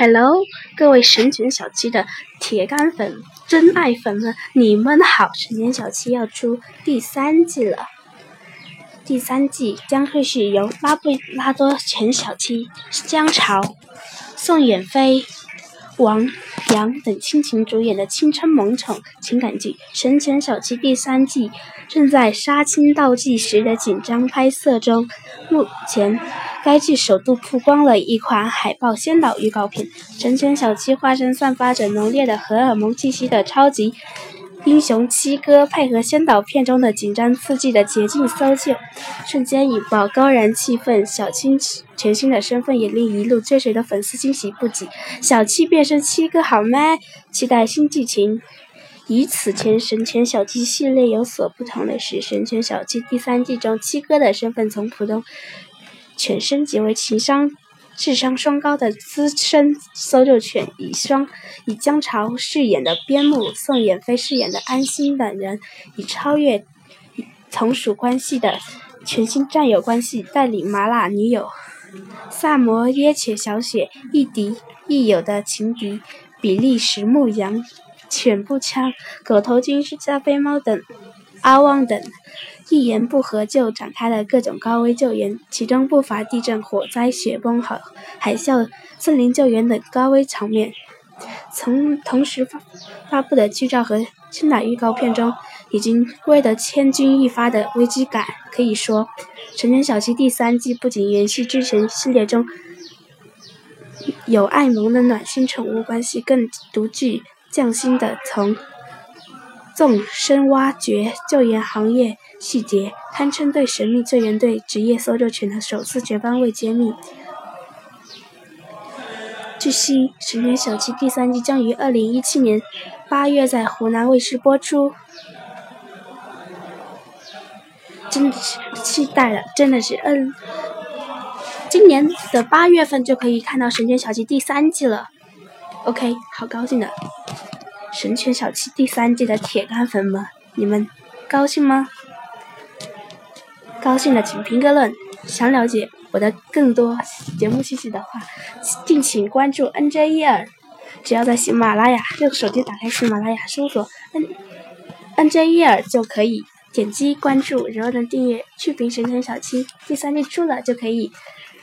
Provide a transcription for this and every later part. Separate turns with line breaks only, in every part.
Hello，各位神犬小七的铁杆粉、真爱粉们，你们好！神犬小七要出第三季了，第三季将会是由拉布拉多犬小七、姜潮、宋远飞、王阳等亲情主演的青春萌宠情感剧《神犬小七》第三季正在杀青倒计时的紧张拍摄中，目前。该剧首度曝光了一款海报先导预告片，神犬小七化身散发着浓烈的荷尔蒙气息的超级英雄七哥，配合先导片中的紧张刺激的捷径搜救，瞬间引爆高燃气氛。小七全新的身份也令一路追随的粉丝惊喜不已。小七变身七哥好吗？期待新剧情。与此前神犬小七系列有所不同的是，神犬小七第三季中七哥的身份从普通。犬升级为情商、智商双高的资深搜救犬，以双以姜潮饰演的边牧、宋妍霏饰演的安心等人，以超越从属关系的全新战友关系，带领麻辣女友萨摩耶犬小雪亦敌亦友的情敌比利时牧羊犬步枪、狗头军是加菲猫等阿旺等。一言不合就展开了各种高危救援，其中不乏地震、火灾、雪崩、和海啸、森林救援等高危场面。从同时发发布的剧照和新打预告片中，已经窥得千钧一发的危机感。可以说，《神犬小七》第三季不仅延续之前系列中有爱萌的暖心宠物关系，更独具匠心的从纵深挖掘救援行业。细节堪称对神秘救援队职业搜救犬的首次全方位揭秘。据悉，《神犬小七》第三季将于二零一七年八月在湖南卫视播出，真的是期待了，真的是，嗯，今年的八月份就可以看到《神犬小七》第三季了。OK，好高兴的，《神犬小七》第三季的铁杆粉们，你们高兴吗？高兴的请评个论，想了解我的更多节目信息的话，敬请关注 NJ 一二。只要在喜马拉雅用手机打开喜马拉雅，搜索 N NJ 一二就可以点击关注，然后呢订阅《去评神犬小七》第三季出了就可以。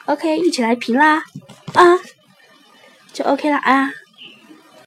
OK，一起来评啦啊，就 OK 了啊。